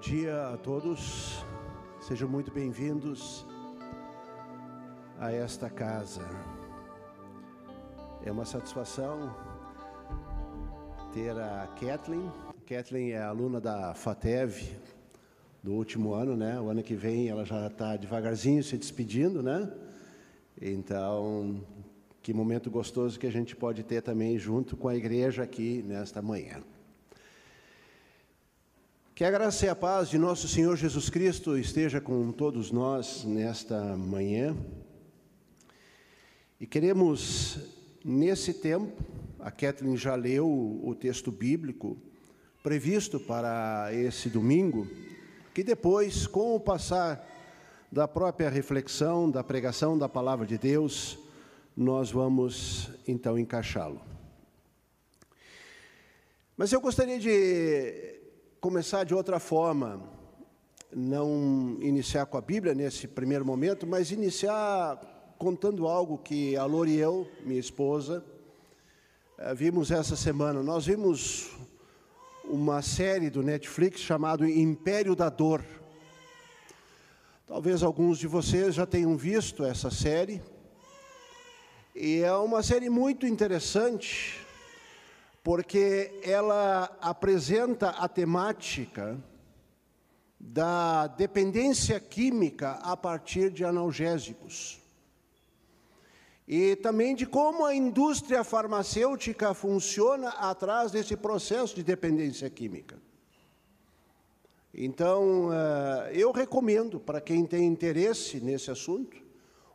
dia a todos, sejam muito bem-vindos a esta casa. É uma satisfação ter a Kathleen. Kathleen é aluna da FATEV do último ano, né? O ano que vem ela já está devagarzinho se despedindo, né? Então, que momento gostoso que a gente pode ter também junto com a igreja aqui nesta manhã. Que a graça e a paz de nosso Senhor Jesus Cristo esteja com todos nós nesta manhã. E queremos, nesse tempo, a Kathleen já leu o texto bíblico previsto para esse domingo, que depois, com o passar da própria reflexão, da pregação da palavra de Deus, nós vamos então encaixá-lo. Mas eu gostaria de começar de outra forma, não iniciar com a Bíblia nesse primeiro momento, mas iniciar contando algo que a Lori e eu, minha esposa, eh, vimos essa semana. Nós vimos uma série do Netflix chamado Império da Dor. Talvez alguns de vocês já tenham visto essa série. E é uma série muito interessante, porque ela apresenta a temática da dependência química a partir de analgésicos. E também de como a indústria farmacêutica funciona atrás desse processo de dependência química. Então, eh, eu recomendo para quem tem interesse nesse assunto,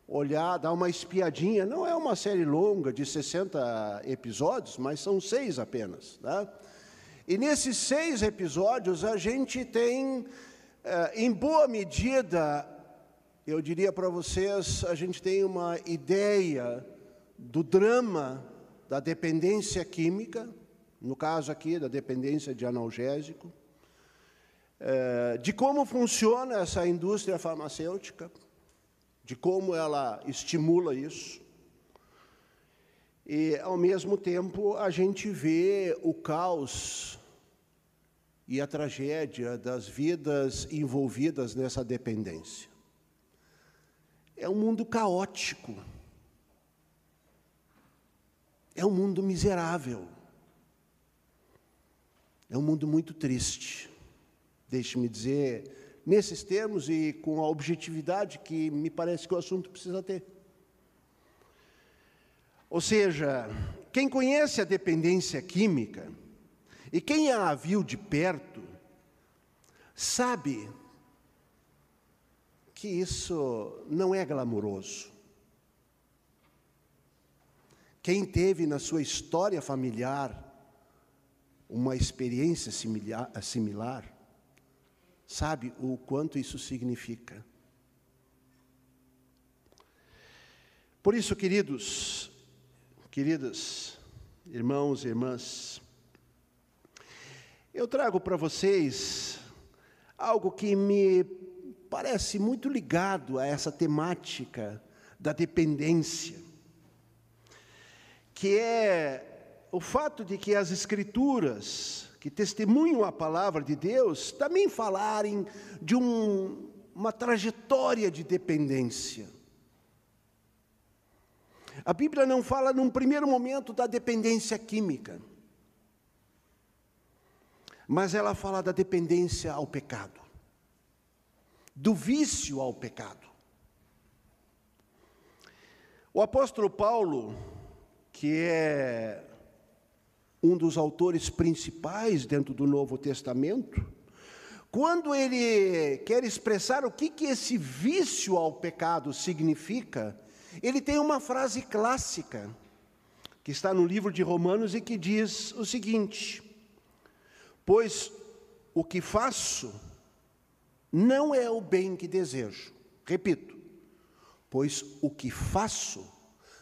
olhar, dar uma espiadinha. Não é uma série longa de 60 episódios, mas são seis apenas. Tá? E nesses seis episódios a gente tem, eh, em boa medida, eu diria para vocês, a gente tem uma ideia do drama da dependência química, no caso aqui da dependência de analgésico, eh, de como funciona essa indústria farmacêutica, de como ela estimula isso. E, ao mesmo tempo, a gente vê o caos e a tragédia das vidas envolvidas nessa dependência. É um mundo caótico. É um mundo miserável. É um mundo muito triste. Deixe-me dizer nesses termos e com a objetividade que me parece que o assunto precisa ter. Ou seja, quem conhece a dependência química e quem a viu de perto, sabe que isso não é glamouroso. Quem teve na sua história familiar uma experiência similar, sabe o quanto isso significa. Por isso, queridos, queridas, irmãos e irmãs, eu trago para vocês algo que me parece muito ligado a essa temática da dependência, que é o fato de que as Escrituras, que testemunham a palavra de Deus, também falarem de um, uma trajetória de dependência. A Bíblia não fala num primeiro momento da dependência química, mas ela fala da dependência ao pecado, do vício ao pecado. O apóstolo Paulo, que é um dos autores principais dentro do Novo Testamento, quando ele quer expressar o que, que esse vício ao pecado significa, ele tem uma frase clássica, que está no livro de Romanos e que diz o seguinte: Pois o que faço não é o bem que desejo. Repito, pois o que faço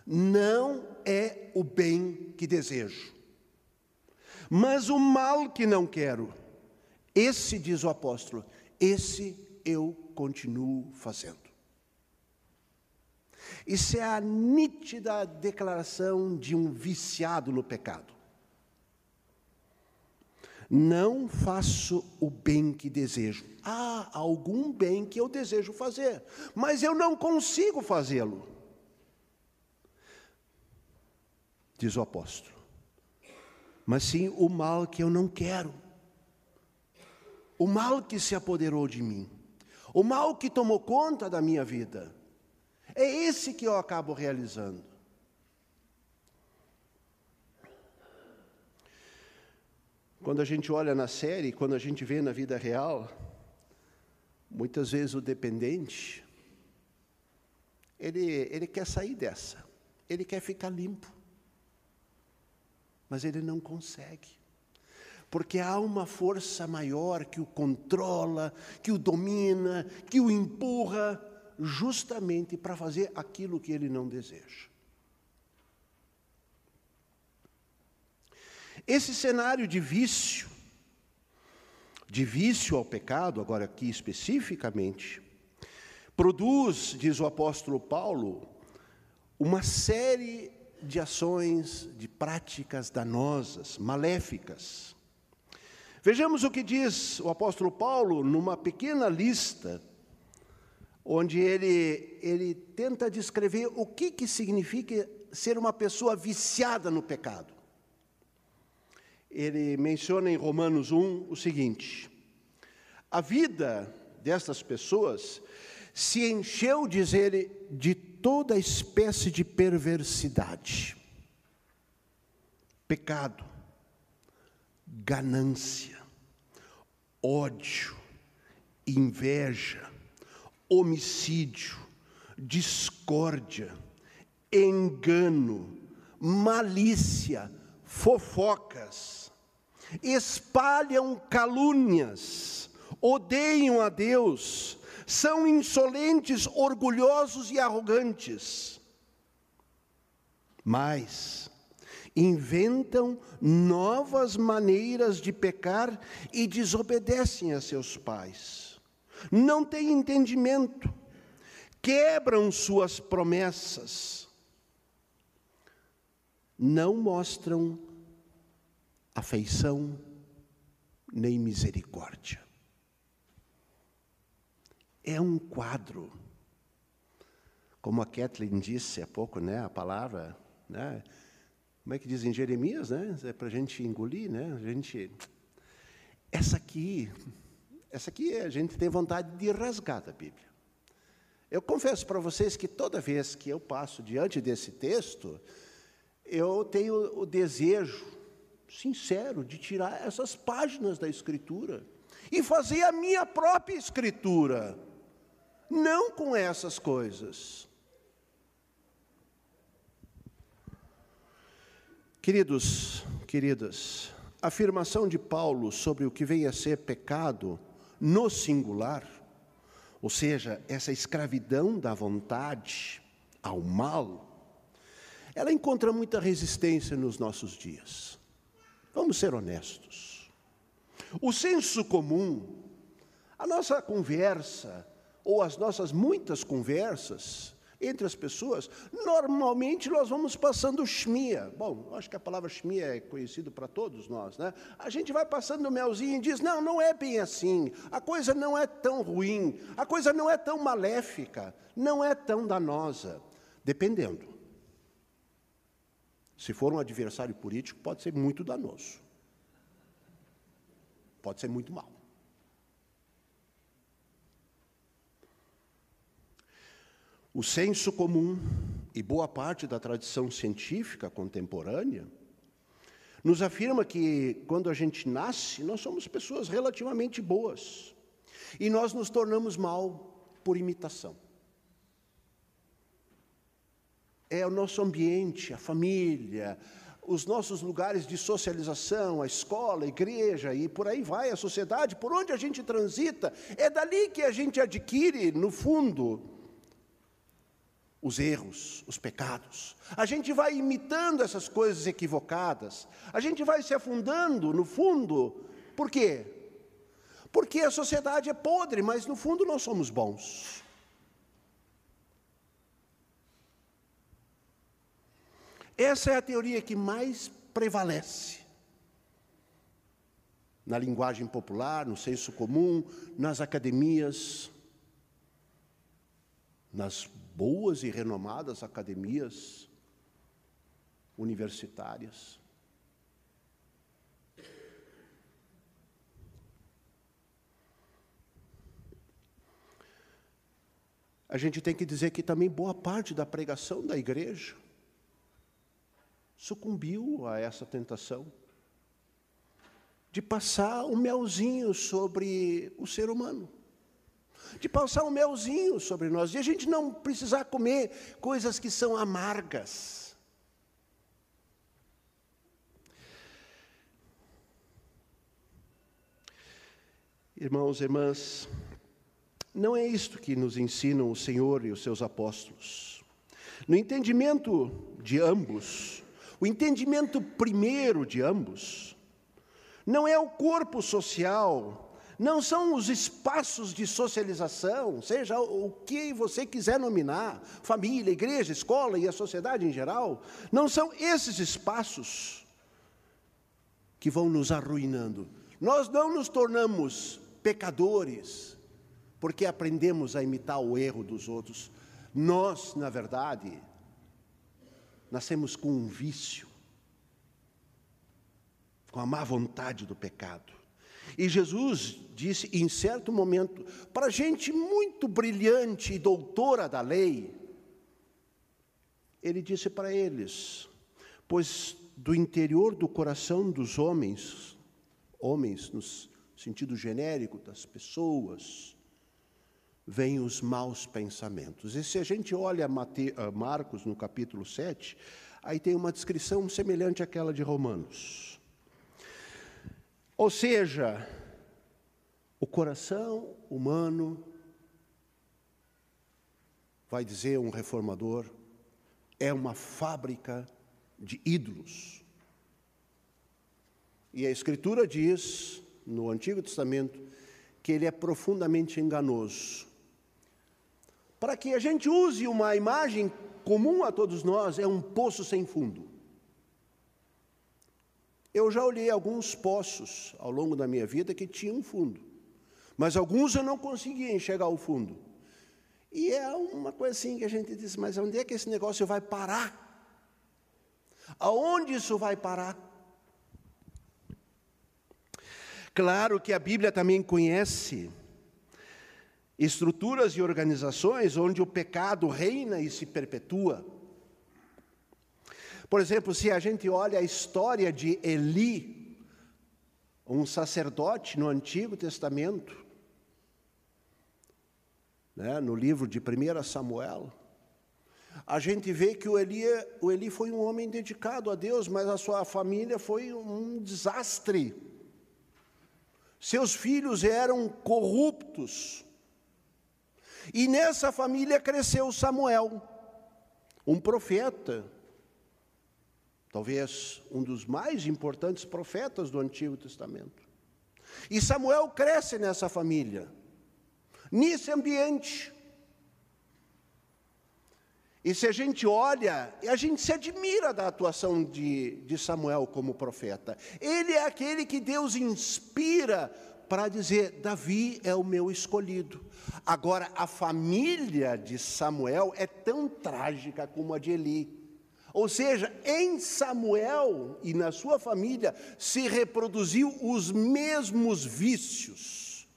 não é o bem que desejo mas o mal que não quero, esse, diz o apóstolo, esse eu continuo fazendo. Isso é a nítida declaração de um viciado no pecado. Não faço o bem que desejo. Há algum bem que eu desejo fazer, mas eu não consigo fazê-lo. Diz o apóstolo. Mas sim o mal que eu não quero. O mal que se apoderou de mim. O mal que tomou conta da minha vida. É esse que eu acabo realizando. Quando a gente olha na série, quando a gente vê na vida real, muitas vezes o dependente, ele, ele quer sair dessa, ele quer ficar limpo, mas ele não consegue, porque há uma força maior que o controla, que o domina, que o empurra, justamente para fazer aquilo que ele não deseja. Esse cenário de vício, de vício ao pecado, agora aqui especificamente, produz, diz o apóstolo Paulo, uma série de ações, de práticas danosas, maléficas. Vejamos o que diz o apóstolo Paulo numa pequena lista, onde ele, ele tenta descrever o que, que significa ser uma pessoa viciada no pecado ele menciona em Romanos 1 o seguinte: a vida destas pessoas se encheu, diz ele, de toda espécie de perversidade, pecado, ganância, ódio, inveja, homicídio, discórdia, engano, malícia, fofocas, espalham calúnias, odeiam a Deus, são insolentes, orgulhosos e arrogantes. Mas inventam novas maneiras de pecar e desobedecem a seus pais. Não têm entendimento, quebram suas promessas, não mostram afeição nem misericórdia. É um quadro. Como a Kathleen disse há pouco, né, a palavra, né, como é que diz em Jeremias, né, é para a gente engolir, né, a gente, essa aqui, essa aqui a gente tem vontade de rasgar da Bíblia. Eu confesso para vocês que toda vez que eu passo diante desse texto, eu tenho o desejo sincero de tirar essas páginas da Escritura e fazer a minha própria Escritura, não com essas coisas. Queridos, queridas, a afirmação de Paulo sobre o que vem a ser pecado no singular, ou seja, essa escravidão da vontade ao mal, ela encontra muita resistência nos nossos dias. Vamos ser honestos. O senso comum, a nossa conversa, ou as nossas muitas conversas entre as pessoas, normalmente nós vamos passando chmia. Bom, acho que a palavra chmia é conhecida para todos nós, né? A gente vai passando o melzinho e diz: não, não é bem assim, a coisa não é tão ruim, a coisa não é tão maléfica, não é tão danosa, dependendo. Se for um adversário político, pode ser muito danoso. Pode ser muito mal. O senso comum e boa parte da tradição científica contemporânea nos afirma que quando a gente nasce, nós somos pessoas relativamente boas e nós nos tornamos mal por imitação. É o nosso ambiente, a família, os nossos lugares de socialização, a escola, a igreja e por aí vai, a sociedade, por onde a gente transita, é dali que a gente adquire, no fundo, os erros, os pecados. A gente vai imitando essas coisas equivocadas, a gente vai se afundando, no fundo, por quê? Porque a sociedade é podre, mas no fundo nós somos bons. Essa é a teoria que mais prevalece. na linguagem popular, no senso comum, nas academias, nas boas e renomadas academias universitárias. A gente tem que dizer que também boa parte da pregação da igreja sucumbiu a essa tentação de passar um melzinho sobre o ser humano, de passar um melzinho sobre nós, e a gente não precisar comer coisas que são amargas. Irmãos e irmãs, não é isto que nos ensinam o Senhor e os seus apóstolos. No entendimento de ambos, o entendimento primeiro de ambos, não é o corpo social, não são os espaços de socialização, seja o que você quiser nominar, família, igreja, escola e a sociedade em geral, não são esses espaços que vão nos arruinando. Nós não nos tornamos pecadores porque aprendemos a imitar o erro dos outros. Nós, na verdade, nascemos com um vício, com a má vontade do pecado. E Jesus disse em certo momento, para gente muito brilhante e doutora da lei, ele disse para eles: Pois do interior do coração dos homens, homens no sentido genérico das pessoas, vêm os maus pensamentos. E se a gente olha Marcos no capítulo 7, aí tem uma descrição semelhante àquela de Romanos. Ou seja, o coração humano, vai dizer um reformador, é uma fábrica de ídolos. E a Escritura diz, no Antigo Testamento, que ele é profundamente enganoso. Para que a gente use uma imagem comum a todos nós, é um poço sem fundo. Eu já olhei alguns poços ao longo da minha vida que tinham fundo, mas alguns eu não conseguia enxergar o fundo. E é uma coisa assim que a gente diz, mas onde é que esse negócio vai parar? Aonde isso vai parar? Claro que a Bíblia também conhece estruturas e organizações onde o pecado reina e se perpetua. Por exemplo, se a gente olha a história de Eli, um sacerdote no Antigo Testamento, né, no livro de 1 Samuel, a gente vê que o Eli, o Eli foi um homem dedicado a Deus, mas a sua família foi um desastre. Seus filhos eram corruptos, e nessa família cresceu Samuel, um profeta, talvez um dos mais importantes profetas do Antigo Testamento. E Samuel cresce nessa família, nesse ambiente. E se a gente olha, a gente se admira da atuação de, de Samuel como profeta. Ele é aquele que Deus inspira para dizer: Davi é o meu escolhido. Agora, a família de Samuel é tão trágica como a de Eli. Ou seja, em Samuel e na sua família se reproduziu os mesmos vícios.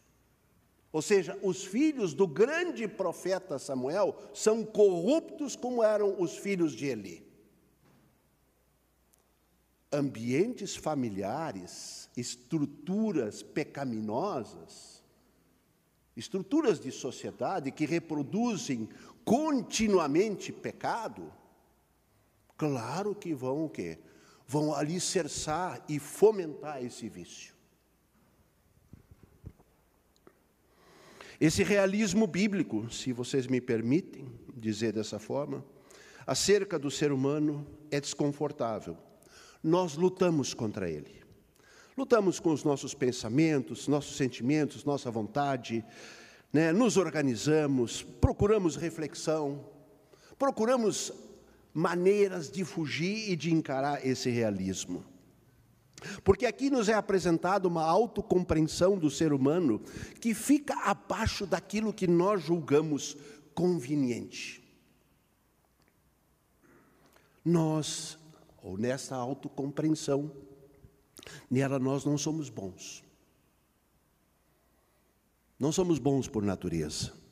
Ou seja, os filhos do grande profeta Samuel são corruptos como eram os filhos de Eli. Ambientes familiares estruturas pecaminosas, estruturas de sociedade que reproduzem continuamente pecado, claro que vão o quê? Vão alicerçar e fomentar esse vício. Esse realismo bíblico, se vocês me permitem dizer dessa forma, acerca do ser humano é desconfortável. Nós lutamos contra ele. Lutamos com os nossos pensamentos, nossos sentimentos, nossa vontade, né? nos organizamos, procuramos reflexão, procuramos maneiras de fugir e de encarar esse realismo. Porque aqui nos é apresentado uma autocompreensão do ser humano que fica abaixo daquilo que nós julgamos conveniente. Nós, ou nessa autocompreensão, nela nós não somos bons. Não somos bons por natureza.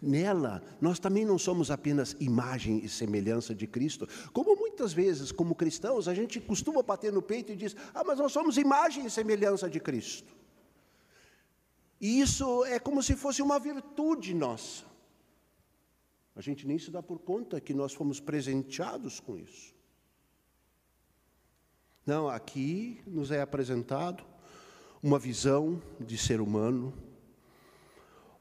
Nela, nós também não somos apenas imagem e semelhança de Cristo, como muitas vezes, como cristãos, a gente costuma bater no peito e diz: Ah, mas nós somos imagem e semelhança de Cristo. E isso é como se fosse uma virtude nossa. A gente nem se dá por conta que nós fomos presenteados com isso. Não, aqui nos é apresentado uma visão de ser humano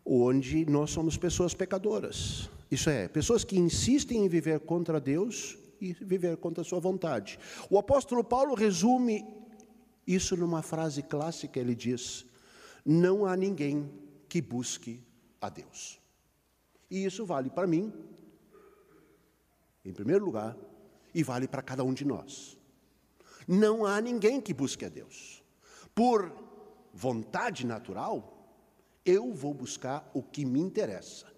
onde nós somos pessoas pecadoras. Isso é, pessoas que insistem em viver contra Deus e viver contra a sua vontade. O apóstolo Paulo resume isso numa frase clássica, ele diz: Não há ninguém que busque a Deus. E isso vale para mim, em primeiro lugar, e vale para cada um de nós. Não há ninguém que busque a Deus. Por vontade natural, eu vou buscar o que me interessa.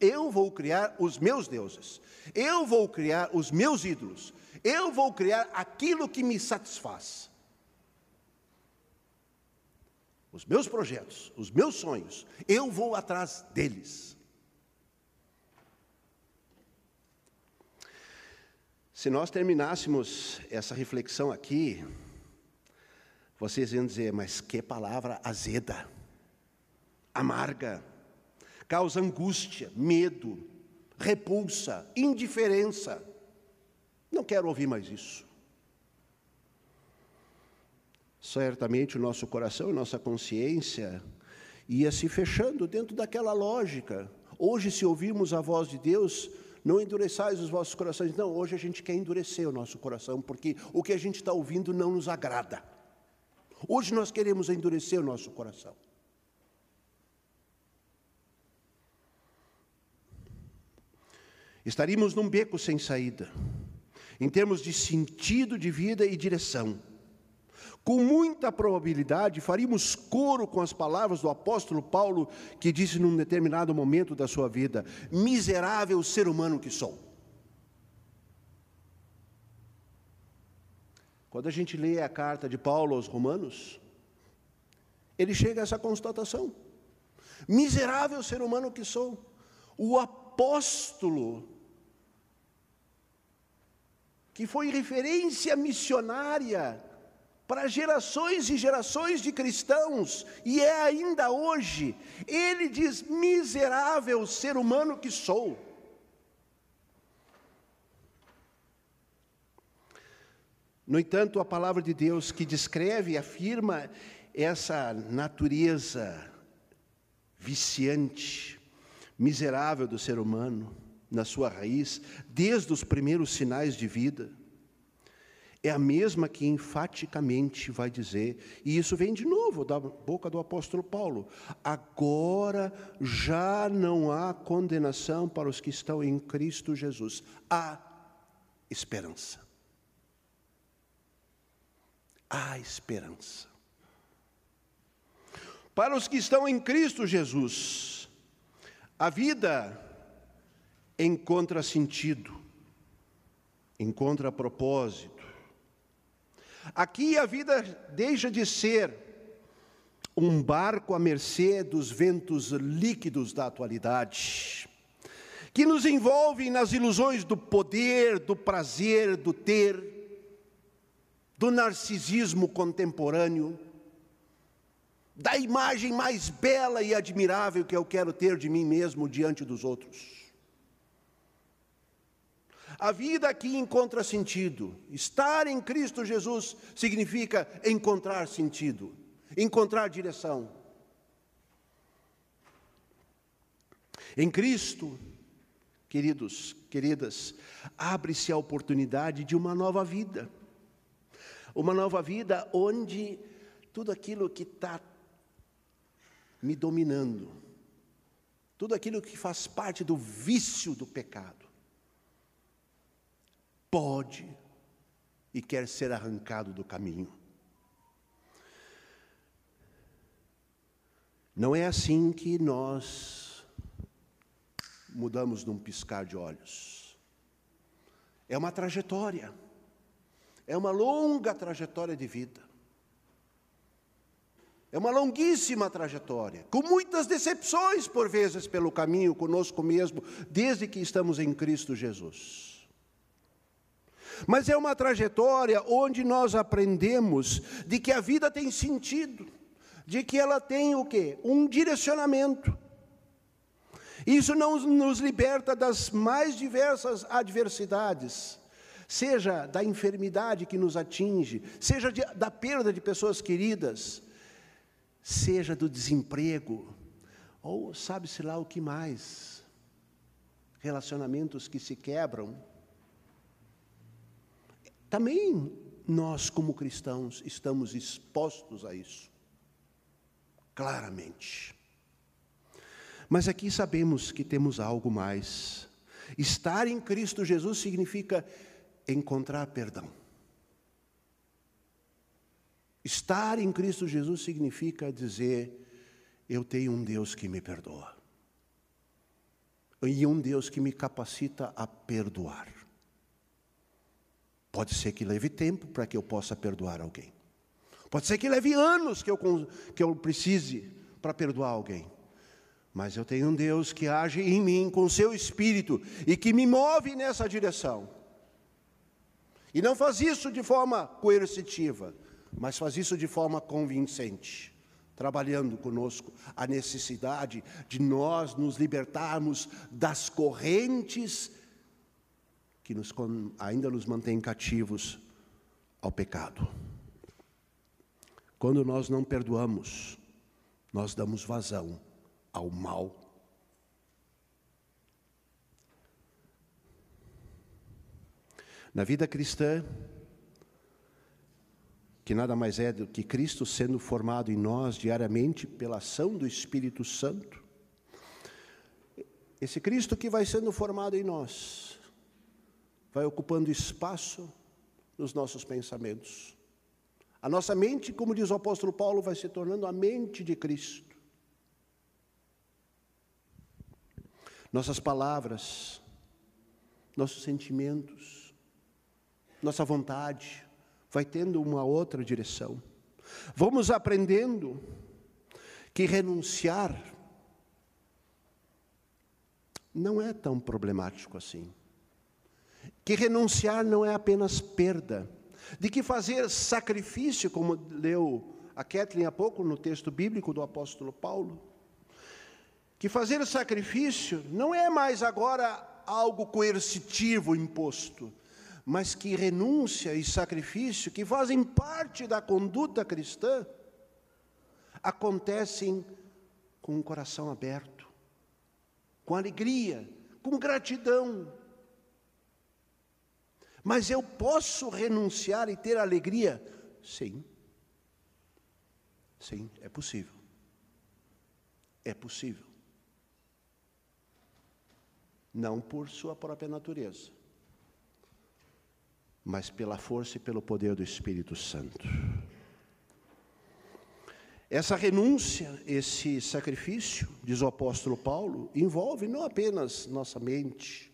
Eu vou criar os meus deuses. Eu vou criar os meus ídolos. Eu vou criar aquilo que me satisfaz. Os meus projetos, os meus sonhos, eu vou atrás deles. Se nós terminássemos essa reflexão aqui, vocês iam dizer, mas que palavra azeda amarga, causa angústia, medo, repulsa, indiferença. Não quero ouvir mais isso. Certamente o nosso coração e nossa consciência ia se fechando dentro daquela lógica. Hoje, se ouvirmos a voz de Deus, não endureçais os vossos corações. Não, hoje a gente quer endurecer o nosso coração, porque o que a gente está ouvindo não nos agrada. Hoje nós queremos endurecer o nosso coração. Estaríamos num beco sem saída, em termos de sentido de vida e direção. Com muita probabilidade, faríamos coro com as palavras do apóstolo Paulo, que disse num determinado momento da sua vida: Miserável ser humano que sou. Quando a gente lê a carta de Paulo aos Romanos, ele chega a essa constatação: Miserável ser humano que sou. O apóstolo que foi referência missionária para gerações e gerações de cristãos, e é ainda hoje. Ele diz: miserável ser humano que sou. No entanto, a palavra de Deus que descreve e afirma essa natureza viciante, miserável do ser humano, na sua raiz, desde os primeiros sinais de vida, é a mesma que enfaticamente vai dizer, e isso vem de novo da boca do apóstolo Paulo: agora já não há condenação para os que estão em Cristo Jesus, há esperança. Há esperança. Para os que estão em Cristo Jesus, a vida encontra sentido, encontra propósito. Aqui a vida deixa de ser um barco à mercê dos ventos líquidos da atualidade, que nos envolvem nas ilusões do poder, do prazer, do ter, do narcisismo contemporâneo, da imagem mais bela e admirável que eu quero ter de mim mesmo diante dos outros. A vida aqui encontra sentido. Estar em Cristo Jesus significa encontrar sentido, encontrar direção. Em Cristo, queridos, queridas, abre-se a oportunidade de uma nova vida. Uma nova vida onde tudo aquilo que está me dominando, tudo aquilo que faz parte do vício do pecado, pode e quer ser arrancado do caminho. Não é assim que nós mudamos num piscar de olhos. É uma trajetória, é uma longa trajetória de vida. É uma longuíssima trajetória, com muitas decepções por vezes pelo caminho, conosco mesmo, desde que estamos em Cristo Jesus. Mas é uma trajetória onde nós aprendemos de que a vida tem sentido, de que ela tem o quê? Um direcionamento. Isso não nos liberta das mais diversas adversidades, seja da enfermidade que nos atinge, seja de, da perda de pessoas queridas, seja do desemprego, ou sabe-se lá o que mais, relacionamentos que se quebram. Também nós, como cristãos, estamos expostos a isso, claramente. Mas aqui sabemos que temos algo mais. Estar em Cristo Jesus significa encontrar perdão. Estar em Cristo Jesus significa dizer: eu tenho um Deus que me perdoa. E um Deus que me capacita a perdoar. Pode ser que leve tempo para que eu possa perdoar alguém. Pode ser que leve anos que eu, que eu precise para perdoar alguém. Mas eu tenho um Deus que age em mim com seu espírito e que me move nessa direção. E não faz isso de forma coercitiva, mas faz isso de forma convincente, trabalhando conosco a necessidade de nós nos libertarmos das correntes que nos, ainda nos mantêm cativos ao pecado. Quando nós não perdoamos, nós damos vazão ao mal. Na vida cristã, que nada mais é do que Cristo sendo formado em nós diariamente pela ação do Espírito Santo. Esse Cristo que vai sendo formado em nós, vai ocupando espaço nos nossos pensamentos. A nossa mente, como diz o apóstolo Paulo, vai se tornando a mente de Cristo. Nossas palavras, nossos sentimentos, nossa vontade, vai tendo uma outra direção. Vamos aprendendo que renunciar não é tão problemático assim. Que renunciar não é apenas perda. De que fazer sacrifício, como leu a Kathleen há pouco no texto bíblico do apóstolo Paulo, que fazer sacrifício não é mais agora algo coercitivo imposto, mas que renúncia e sacrifício, que fazem parte da conduta cristã, acontecem com o coração aberto, com alegria, com gratidão. Mas eu posso renunciar e ter alegria? Sim. Sim, é possível. É possível. Não por sua própria natureza mas pela força e pelo poder do Espírito Santo. Essa renúncia, esse sacrifício, diz o apóstolo Paulo, envolve não apenas nossa mente,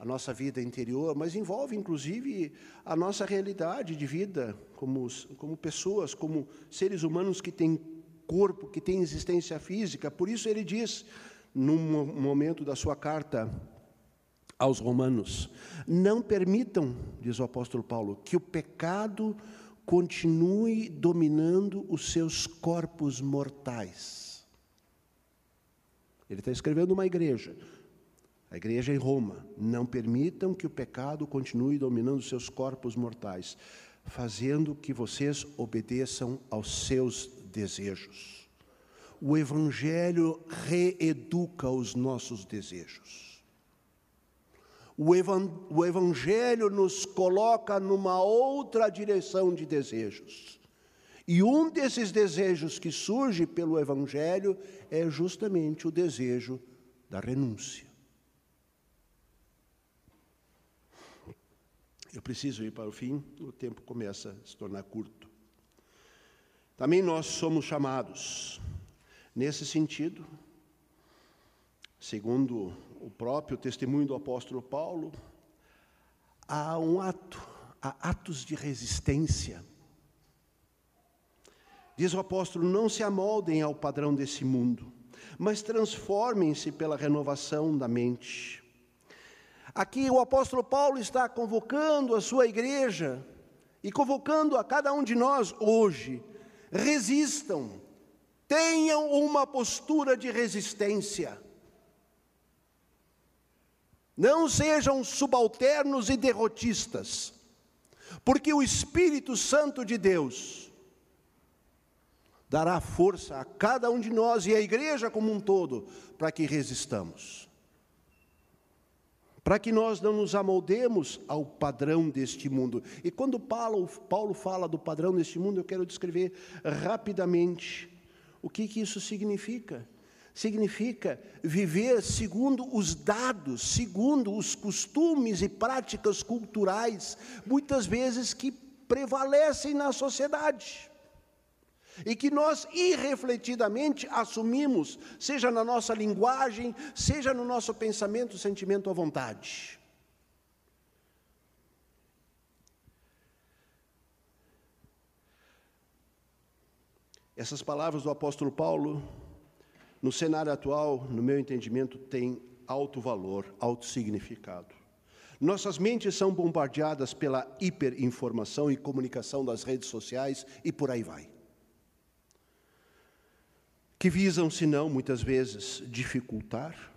a nossa vida interior, mas envolve inclusive a nossa realidade de vida como, como pessoas, como seres humanos que têm corpo, que têm existência física. Por isso ele diz, num momento da sua carta aos Romanos: Não permitam, diz o apóstolo Paulo, que o pecado continue dominando os seus corpos mortais. Ele está escrevendo uma igreja, a igreja em Roma. Não permitam que o pecado continue dominando seus corpos mortais, fazendo que vocês obedeçam aos seus desejos. O Evangelho reeduca os nossos desejos. O Evangelho nos coloca numa outra direção de desejos. E um desses desejos que surge pelo Evangelho é justamente o desejo da renúncia. Eu preciso ir para o fim, o tempo começa a se tornar curto. Também nós somos chamados Nesse sentido, segundo o próprio testemunho do apóstolo Paulo, há um ato, há atos de resistência. Diz o apóstolo: não se amoldem ao padrão desse mundo, mas transformem-se pela renovação da mente. Aqui o apóstolo Paulo está convocando a sua igreja e convocando a cada um de nós hoje: resistam, tenham uma postura de resistência. Não sejam subalternos e derrotistas, porque o Espírito Santo de Deus dará força a cada um de nós e à igreja como um todo para que resistamos. Para que nós não nos amoldemos ao padrão deste mundo. E quando Paulo, Paulo fala do padrão deste mundo, eu quero descrever rapidamente o que, que isso significa significa viver segundo os dados, segundo os costumes e práticas culturais, muitas vezes que prevalecem na sociedade. E que nós irrefletidamente assumimos, seja na nossa linguagem, seja no nosso pensamento, sentimento à vontade. Essas palavras do apóstolo Paulo no cenário atual, no meu entendimento, tem alto valor, alto significado. Nossas mentes são bombardeadas pela hiperinformação e comunicação das redes sociais e por aí vai. Que visam, senão, muitas vezes, dificultar,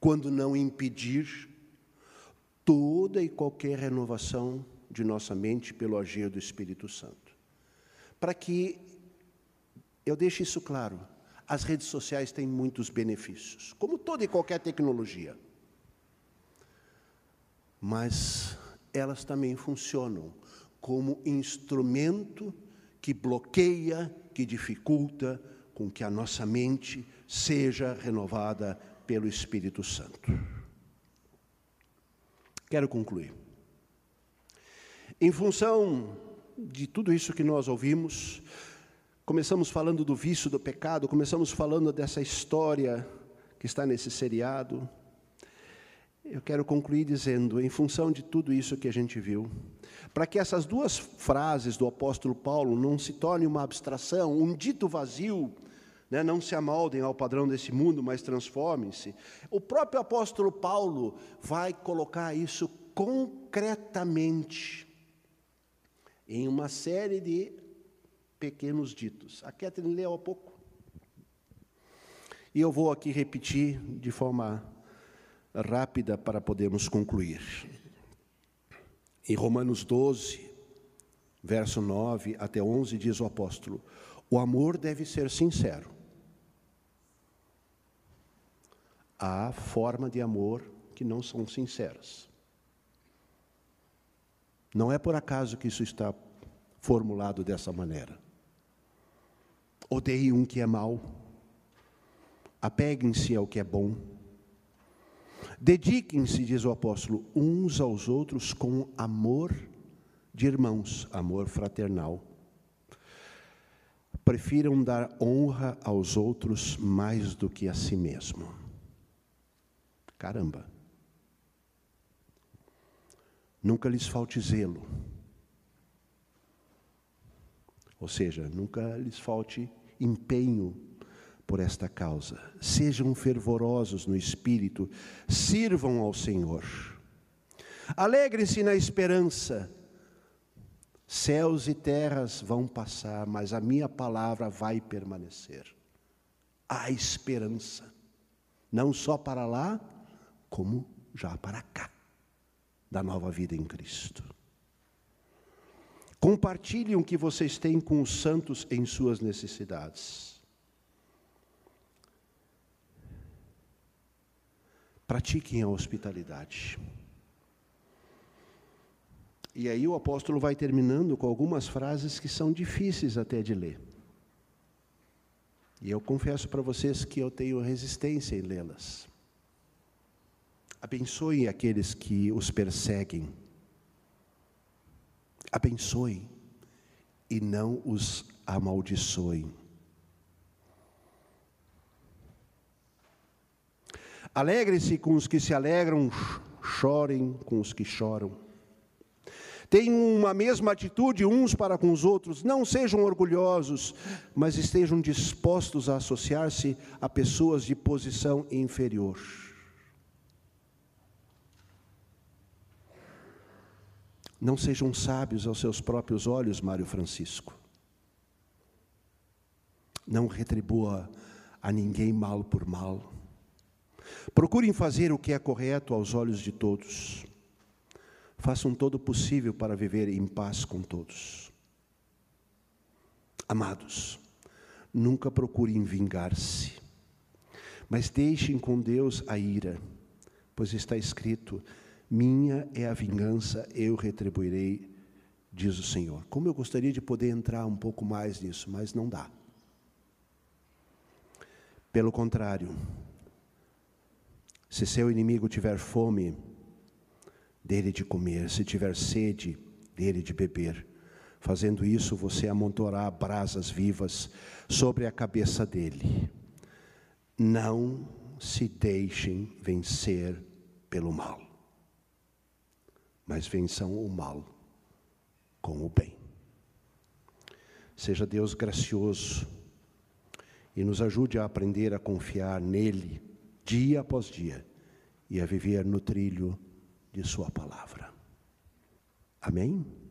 quando não impedir, toda e qualquer renovação de nossa mente pelo agir do Espírito Santo. Para que eu deixo isso claro. As redes sociais têm muitos benefícios, como toda e qualquer tecnologia. Mas elas também funcionam como instrumento que bloqueia, que dificulta com que a nossa mente seja renovada pelo Espírito Santo. Quero concluir. Em função de tudo isso que nós ouvimos, Começamos falando do vício do pecado, começamos falando dessa história que está nesse seriado. Eu quero concluir dizendo, em função de tudo isso que a gente viu, para que essas duas frases do apóstolo Paulo não se tornem uma abstração, um dito vazio, né, não se amoldem ao padrão desse mundo, mas transformem-se. O próprio apóstolo Paulo vai colocar isso concretamente em uma série de pequenos ditos. A Catherine leu há pouco. E eu vou aqui repetir de forma rápida para podermos concluir. Em Romanos 12, verso 9 até 11, diz o apóstolo: O amor deve ser sincero. Há forma de amor que não são sinceras. Não é por acaso que isso está formulado dessa maneira. Odeiem um que é mau. Apeguem-se ao que é bom. Dediquem-se, diz o apóstolo, uns aos outros com amor de irmãos, amor fraternal. Prefiram dar honra aos outros mais do que a si mesmo. Caramba. Nunca lhes falte zelo. Ou seja, nunca lhes falte empenho por esta causa. Sejam fervorosos no espírito, sirvam ao Senhor. Alegrem-se na esperança. Céus e terras vão passar, mas a minha palavra vai permanecer. Há esperança, não só para lá, como já para cá, da nova vida em Cristo. Compartilhem o que vocês têm com os santos em suas necessidades. Pratiquem a hospitalidade. E aí o apóstolo vai terminando com algumas frases que são difíceis até de ler. E eu confesso para vocês que eu tenho resistência em lê-las. Abençoe aqueles que os perseguem abençoem e não os amaldiçoem. Alegre-se com os que se alegram, chorem com os que choram. Tenham uma mesma atitude uns para com os outros, não sejam orgulhosos, mas estejam dispostos a associar-se a pessoas de posição inferior. Não sejam sábios aos seus próprios olhos, Mário Francisco. Não retribua a ninguém mal por mal. Procurem fazer o que é correto aos olhos de todos. Façam todo o possível para viver em paz com todos. Amados, nunca procurem vingar-se, mas deixem com Deus a ira, pois está escrito: Minha é a vingança, eu retribuirei, diz o Senhor. Como eu gostaria de poder entrar um pouco mais nisso, mas não dá. Pelo contrário, se seu inimigo tiver fome, dele de comer, se tiver sede, dele de beber. Fazendo isso, você amontoará brasas vivas sobre a cabeça dele. Não se deixem vencer pelo mal, mas vençam o mal com o bem. Seja Deus gracioso e nos ajude a aprender a confiar nele dia após dia e a viver no trilho de Sua palavra. Amém?